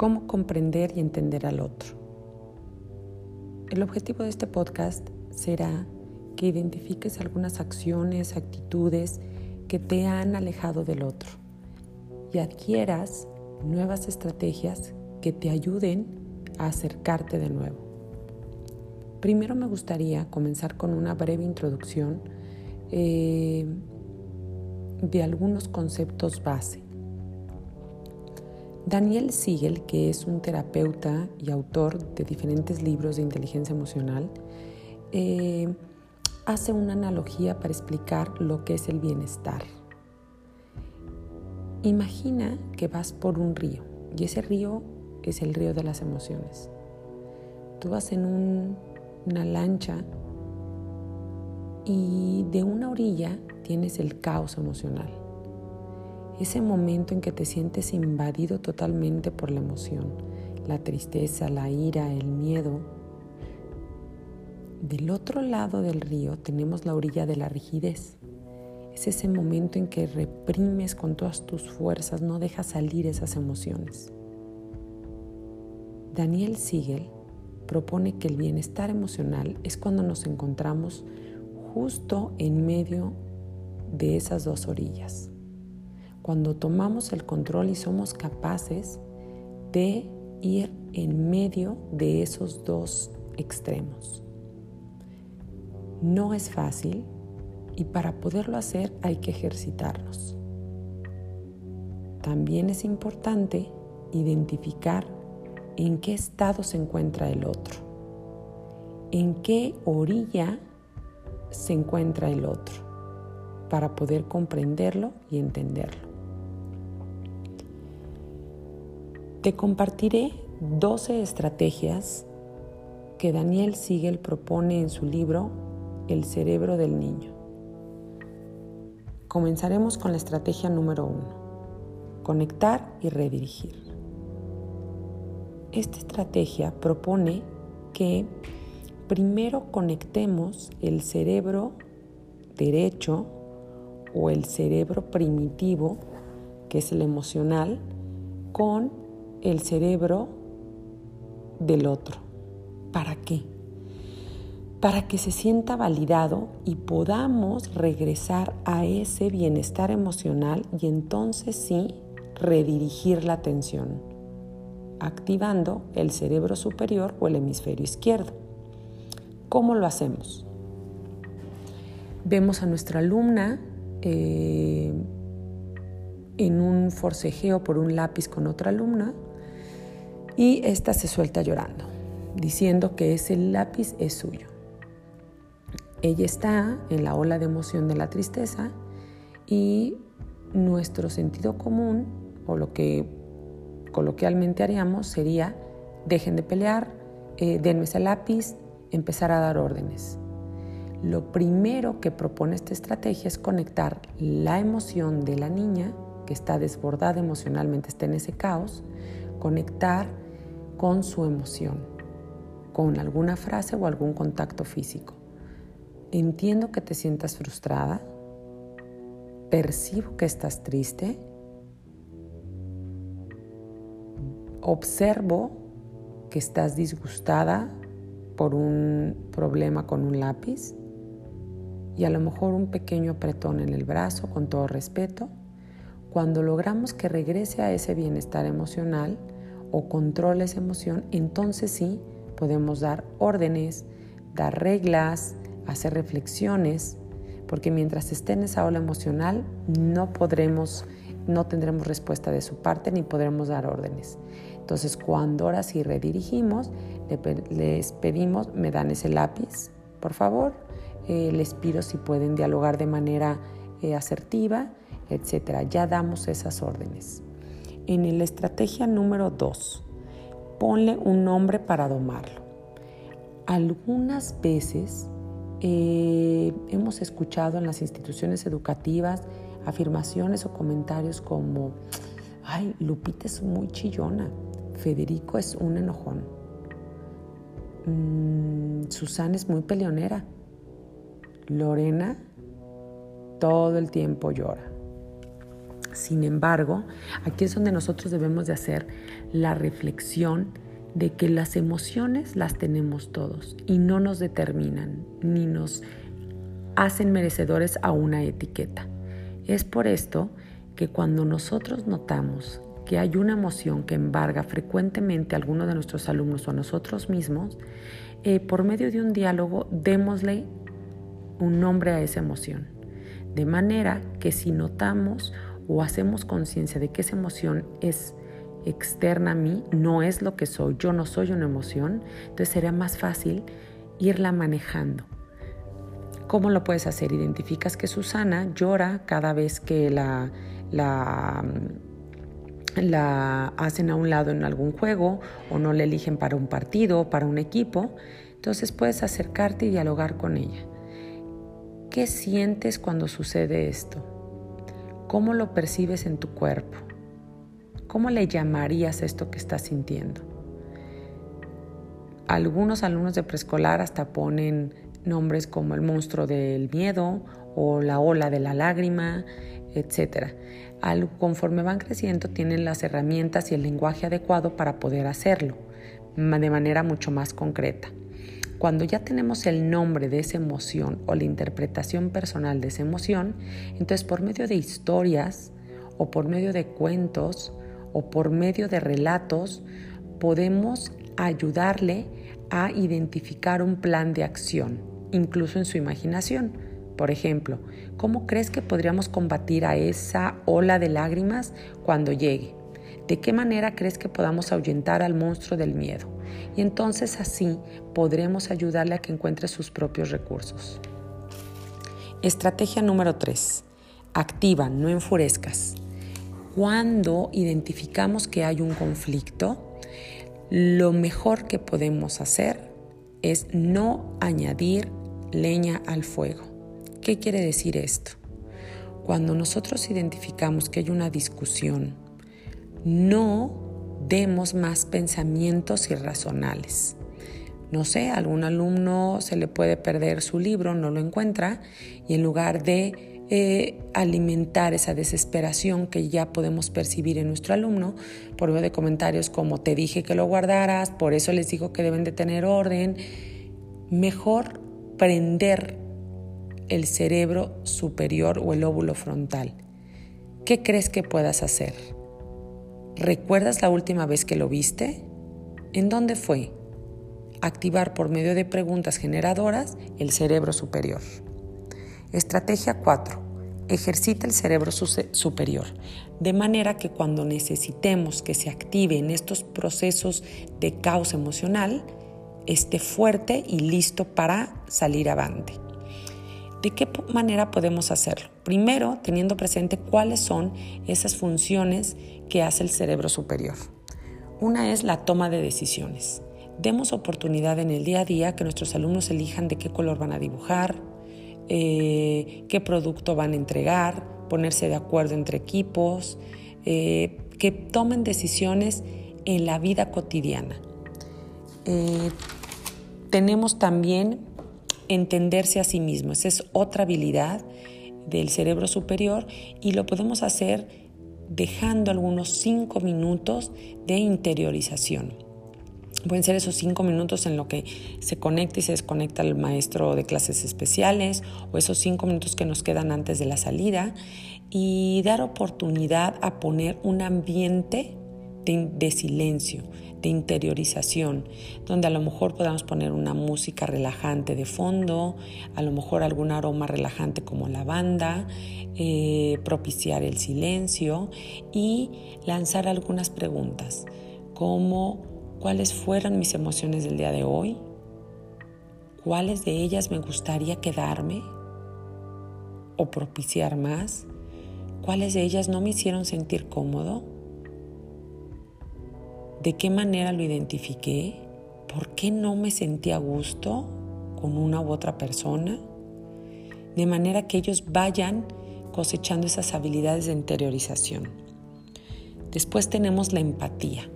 cómo comprender y entender al otro. El objetivo de este podcast será que identifiques algunas acciones, actitudes que te han alejado del otro y adquieras nuevas estrategias que te ayuden a acercarte de nuevo. Primero me gustaría comenzar con una breve introducción eh, de algunos conceptos base. Daniel Siegel, que es un terapeuta y autor de diferentes libros de inteligencia emocional, eh, hace una analogía para explicar lo que es el bienestar. Imagina que vas por un río y ese río es el río de las emociones. Tú vas en una lancha y de una orilla tienes el caos emocional. Ese momento en que te sientes invadido totalmente por la emoción, la tristeza, la ira, el miedo, del otro lado del río tenemos la orilla de la rigidez. Es ese momento en que reprimes con todas tus fuerzas, no dejas salir esas emociones. Daniel Siegel propone que el bienestar emocional es cuando nos encontramos justo en medio de esas dos orillas. Cuando tomamos el control y somos capaces de ir en medio de esos dos extremos. No es fácil y para poderlo hacer hay que ejercitarnos. También es importante identificar en qué estado se encuentra el otro, en qué orilla se encuentra el otro, para poder comprenderlo y entenderlo. Te compartiré 12 estrategias que Daniel Siegel propone en su libro el cerebro del niño. Comenzaremos con la estrategia número uno, conectar y redirigir. Esta estrategia propone que primero conectemos el cerebro derecho o el cerebro primitivo, que es el emocional, con el cerebro del otro. ¿Para qué? para que se sienta validado y podamos regresar a ese bienestar emocional y entonces sí redirigir la atención, activando el cerebro superior o el hemisferio izquierdo. ¿Cómo lo hacemos? Vemos a nuestra alumna eh, en un forcejeo por un lápiz con otra alumna y esta se suelta llorando, diciendo que ese lápiz es suyo. Ella está en la ola de emoción de la tristeza y nuestro sentido común, o lo que coloquialmente haríamos, sería dejen de pelear, eh, denme ese lápiz, empezar a dar órdenes. Lo primero que propone esta estrategia es conectar la emoción de la niña, que está desbordada emocionalmente, está en ese caos, conectar con su emoción, con alguna frase o algún contacto físico. Entiendo que te sientas frustrada, percibo que estás triste, observo que estás disgustada por un problema con un lápiz y a lo mejor un pequeño apretón en el brazo con todo respeto. Cuando logramos que regrese a ese bienestar emocional o controle esa emoción, entonces sí podemos dar órdenes, dar reglas, hacer reflexiones, porque mientras esté en esa ola emocional no podremos, no tendremos respuesta de su parte ni podremos dar órdenes. Entonces, cuando ahora sí redirigimos, les pedimos, me dan ese lápiz, por favor, eh, les pido si pueden dialogar de manera eh, asertiva, etcétera. Ya damos esas órdenes. En la estrategia número dos, ponle un nombre para domarlo. Algunas veces eh, hemos escuchado en las instituciones educativas afirmaciones o comentarios como, ay, Lupita es muy chillona, Federico es un enojón, mm, Susana es muy peleonera, Lorena todo el tiempo llora. Sin embargo, aquí es donde nosotros debemos de hacer la reflexión de que las emociones las tenemos todos y no nos determinan ni nos hacen merecedores a una etiqueta. Es por esto que cuando nosotros notamos que hay una emoción que embarga frecuentemente a alguno de nuestros alumnos o a nosotros mismos, eh, por medio de un diálogo démosle un nombre a esa emoción. De manera que si notamos o hacemos conciencia de que esa emoción es externa a mí, no es lo que soy, yo no soy una emoción, entonces sería más fácil irla manejando. ¿Cómo lo puedes hacer? Identificas que Susana llora cada vez que la, la, la hacen a un lado en algún juego o no le eligen para un partido o para un equipo. Entonces puedes acercarte y dialogar con ella. ¿Qué sientes cuando sucede esto? ¿Cómo lo percibes en tu cuerpo? ¿Cómo le llamarías esto que estás sintiendo? Algunos alumnos de preescolar hasta ponen nombres como el monstruo del miedo o la ola de la lágrima, etc. conforme van creciendo tienen las herramientas y el lenguaje adecuado para poder hacerlo de manera mucho más concreta. Cuando ya tenemos el nombre de esa emoción o la interpretación personal de esa emoción, entonces por medio de historias o por medio de cuentos o por medio de relatos podemos ayudarle a identificar un plan de acción, incluso en su imaginación. Por ejemplo, ¿cómo crees que podríamos combatir a esa ola de lágrimas cuando llegue? ¿De qué manera crees que podamos ahuyentar al monstruo del miedo? Y entonces así podremos ayudarle a que encuentre sus propios recursos. Estrategia número 3. Activa, no enfurezcas. Cuando identificamos que hay un conflicto, lo mejor que podemos hacer es no añadir leña al fuego. ¿Qué quiere decir esto? Cuando nosotros identificamos que hay una discusión, no demos más pensamientos irracionales. No sé, algún alumno se le puede perder su libro, no lo encuentra y en lugar de eh, alimentar esa desesperación que ya podemos percibir en nuestro alumno por medio de comentarios como te dije que lo guardaras, por eso les digo que deben de tener orden. Mejor prender el cerebro superior o el óvulo frontal. ¿Qué crees que puedas hacer? ¿Recuerdas la última vez que lo viste? ¿En dónde fue? Activar por medio de preguntas generadoras el cerebro superior. Estrategia 4. Ejercita el cerebro superior, de manera que cuando necesitemos que se active en estos procesos de caos emocional, esté fuerte y listo para salir avante. ¿De qué manera podemos hacerlo? Primero, teniendo presente cuáles son esas funciones que hace el cerebro superior. Una es la toma de decisiones. Demos oportunidad en el día a día que nuestros alumnos elijan de qué color van a dibujar, eh, qué producto van a entregar, ponerse de acuerdo entre equipos, eh, que tomen decisiones en la vida cotidiana. Eh, tenemos también entenderse a sí mismos, esa es otra habilidad del cerebro superior y lo podemos hacer dejando algunos cinco minutos de interiorización. Pueden ser esos cinco minutos en lo que se conecta y se desconecta el maestro de clases especiales o esos cinco minutos que nos quedan antes de la salida y dar oportunidad a poner un ambiente de, silencio, de interiorización, donde a lo mejor podamos poner una música relajante de fondo, a lo mejor algún aroma relajante como lavanda, eh, propiciar el silencio y lanzar algunas preguntas como cuáles fueron mis emociones del día de hoy, cuáles de ellas me gustaría quedarme o propiciar más, cuáles de ellas no me hicieron sentir cómodo, de qué manera lo identifiqué, por qué no me sentí a gusto con una u otra persona, de manera que ellos vayan cosechando esas habilidades de interiorización. Después tenemos la empatía.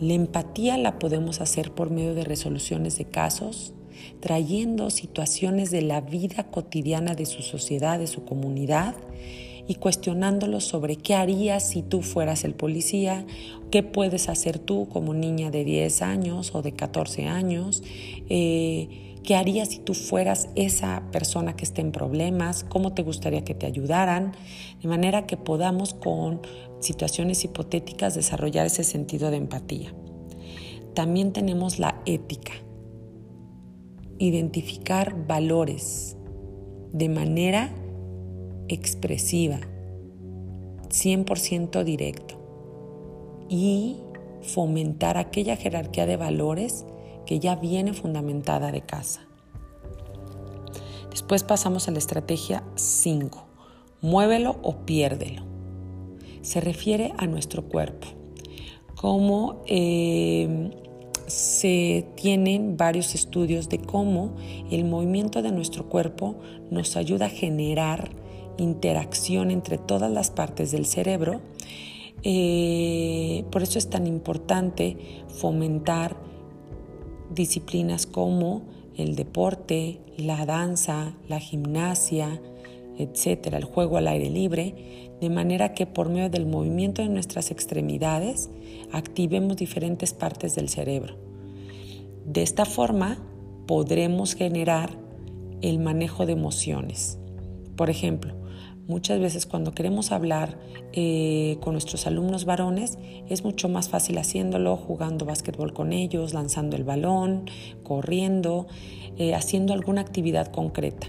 La empatía la podemos hacer por medio de resoluciones de casos, trayendo situaciones de la vida cotidiana de su sociedad, de su comunidad, y cuestionándolos sobre qué harías si tú fueras el policía, qué puedes hacer tú como niña de 10 años o de 14 años, eh, qué harías si tú fueras esa persona que esté en problemas, cómo te gustaría que te ayudaran, de manera que podamos con situaciones hipotéticas desarrollar ese sentido de empatía. También tenemos la ética, identificar valores de manera expresiva, 100% directo y fomentar aquella jerarquía de valores que ya viene fundamentada de casa. Después pasamos a la estrategia 5. Muévelo o piérdelo. Se refiere a nuestro cuerpo. Cómo eh, se tienen varios estudios de cómo el movimiento de nuestro cuerpo nos ayuda a generar interacción entre todas las partes del cerebro. Eh, por eso es tan importante fomentar disciplinas como el deporte, la danza, la gimnasia, etcétera, el juego al aire libre, de manera que por medio del movimiento de nuestras extremidades activemos diferentes partes del cerebro. De esta forma podremos generar el manejo de emociones. Por ejemplo, Muchas veces cuando queremos hablar eh, con nuestros alumnos varones es mucho más fácil haciéndolo, jugando básquetbol con ellos, lanzando el balón, corriendo, eh, haciendo alguna actividad concreta.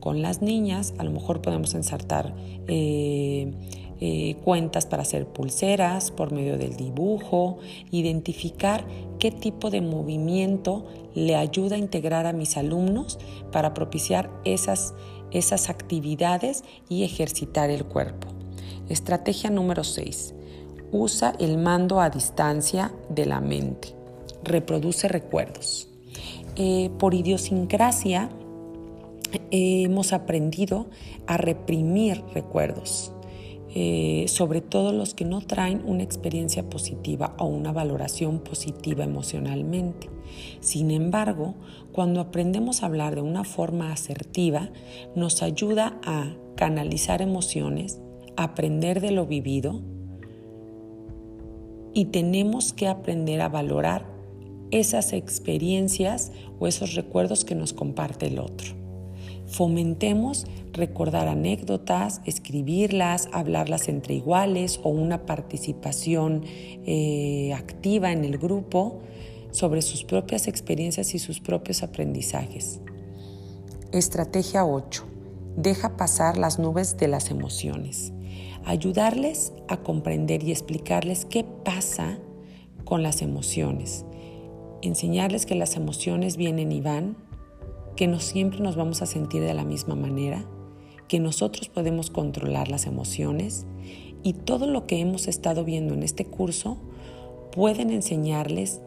Con las niñas a lo mejor podemos ensartar eh, cuentas para hacer pulseras por medio del dibujo, identificar qué tipo de movimiento le ayuda a integrar a mis alumnos para propiciar esas esas actividades y ejercitar el cuerpo. Estrategia número 6. Usa el mando a distancia de la mente. Reproduce recuerdos. Eh, por idiosincrasia hemos aprendido a reprimir recuerdos. Eh, sobre todo los que no traen una experiencia positiva o una valoración positiva emocionalmente. Sin embargo, cuando aprendemos a hablar de una forma asertiva, nos ayuda a canalizar emociones, aprender de lo vivido y tenemos que aprender a valorar esas experiencias o esos recuerdos que nos comparte el otro. Fomentemos recordar anécdotas, escribirlas, hablarlas entre iguales o una participación eh, activa en el grupo sobre sus propias experiencias y sus propios aprendizajes. Estrategia 8. Deja pasar las nubes de las emociones. Ayudarles a comprender y explicarles qué pasa con las emociones. Enseñarles que las emociones vienen y van, que no siempre nos vamos a sentir de la misma manera, que nosotros podemos controlar las emociones y todo lo que hemos estado viendo en este curso pueden enseñarles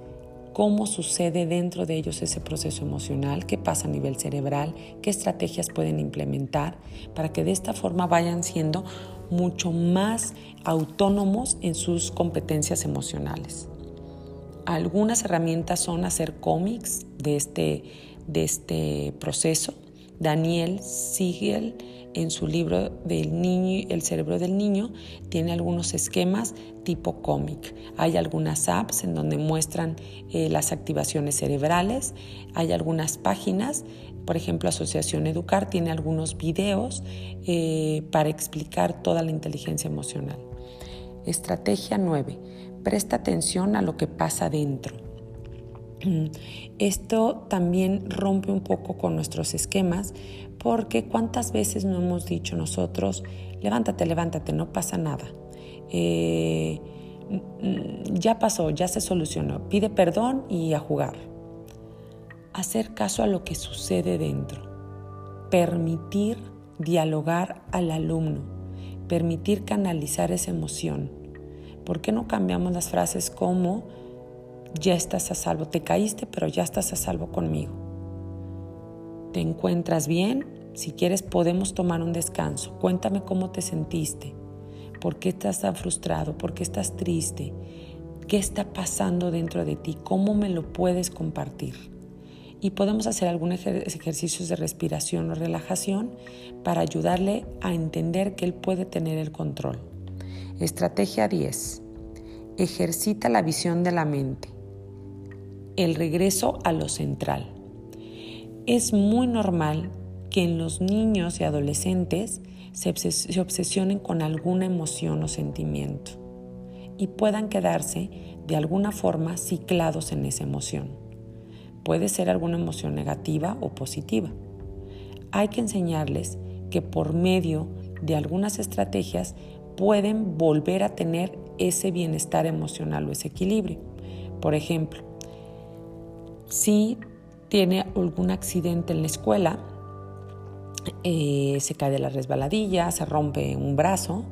cómo sucede dentro de ellos ese proceso emocional, qué pasa a nivel cerebral, qué estrategias pueden implementar para que de esta forma vayan siendo mucho más autónomos en sus competencias emocionales. Algunas herramientas son hacer cómics de este, de este proceso. Daniel Siegel en su libro del niño, El cerebro del niño, tiene algunos esquemas tipo cómic. Hay algunas apps en donde muestran eh, las activaciones cerebrales, hay algunas páginas, por ejemplo Asociación Educar tiene algunos videos eh, para explicar toda la inteligencia emocional. Estrategia 9. Presta atención a lo que pasa dentro. Esto también rompe un poco con nuestros esquemas porque cuántas veces no hemos dicho nosotros, levántate, levántate, no pasa nada. Eh, ya pasó, ya se solucionó, pide perdón y a jugar. Hacer caso a lo que sucede dentro. Permitir dialogar al alumno. Permitir canalizar esa emoción. ¿Por qué no cambiamos las frases como ya estás a salvo? Te caíste, pero ya estás a salvo conmigo. ¿Te encuentras bien? Si quieres podemos tomar un descanso. Cuéntame cómo te sentiste. ¿Por qué estás tan frustrado? ¿Por qué estás triste? ¿Qué está pasando dentro de ti? ¿Cómo me lo puedes compartir? y podemos hacer algunos ejercicios de respiración o relajación para ayudarle a entender que él puede tener el control. Estrategia 10. Ejercita la visión de la mente. El regreso a lo central. Es muy normal que en los niños y adolescentes se, obsesionen con alguna emoción o sentimiento y puedan quedarse de alguna forma ciclados en esa emoción. Puede ser alguna emoción negativa o positiva. Hay que enseñarles que por medio de algunas estrategias pueden volver a tener ese bienestar emocional o ese equilibrio. Por ejemplo, si tiene algún accidente en la escuela, eh, se cae de la resbaladilla, se rompe un brazo.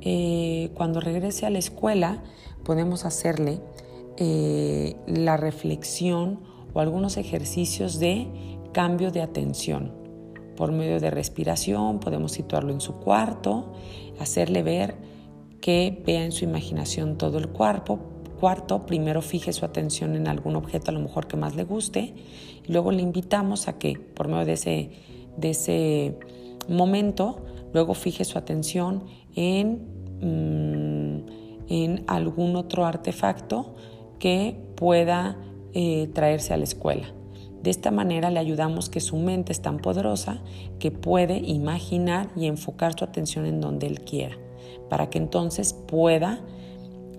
Eh, cuando regrese a la escuela podemos hacerle eh, la reflexión o algunos ejercicios de cambio de atención. Por medio de respiración podemos situarlo en su cuarto, hacerle ver que vea en su imaginación todo el cuerpo. Cuarto, primero fije su atención en algún objeto a lo mejor que más le guste. Y luego le invitamos a que por medio de ese de ese momento, luego fije su atención en, mm, en algún otro artefacto que pueda eh, traerse a la escuela. De esta manera le ayudamos que su mente es tan poderosa que puede imaginar y enfocar su atención en donde él quiera, para que entonces pueda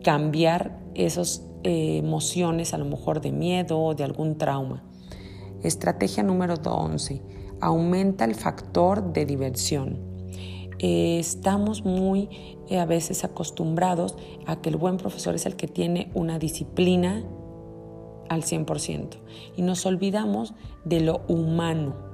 cambiar esas eh, emociones, a lo mejor de miedo o de algún trauma. Estrategia número 11 aumenta el factor de diversión. Eh, estamos muy eh, a veces acostumbrados a que el buen profesor es el que tiene una disciplina al 100% y nos olvidamos de lo humano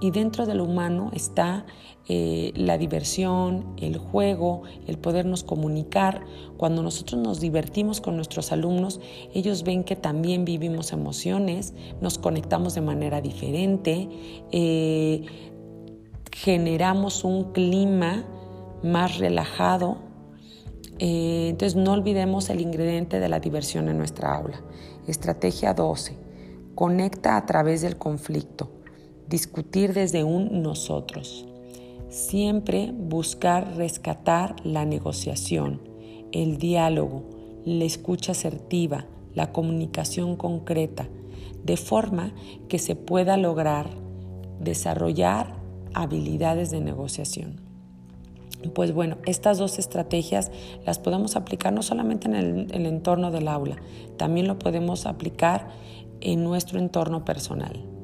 y dentro de lo humano está eh, la diversión, el juego, el podernos comunicar. Cuando nosotros nos divertimos con nuestros alumnos, ellos ven que también vivimos emociones, nos conectamos de manera diferente, eh, generamos un clima más relajado. Eh, entonces no olvidemos el ingrediente de la diversión en nuestra aula. Estrategia 12. Conecta a través del conflicto discutir desde un nosotros. Siempre buscar rescatar la negociación, el diálogo, la escucha asertiva, la comunicación concreta, de forma que se pueda lograr desarrollar habilidades de negociación. Pues bueno, estas dos estrategias las podemos aplicar no solamente en el, el entorno del aula, también lo podemos aplicar en nuestro entorno personal.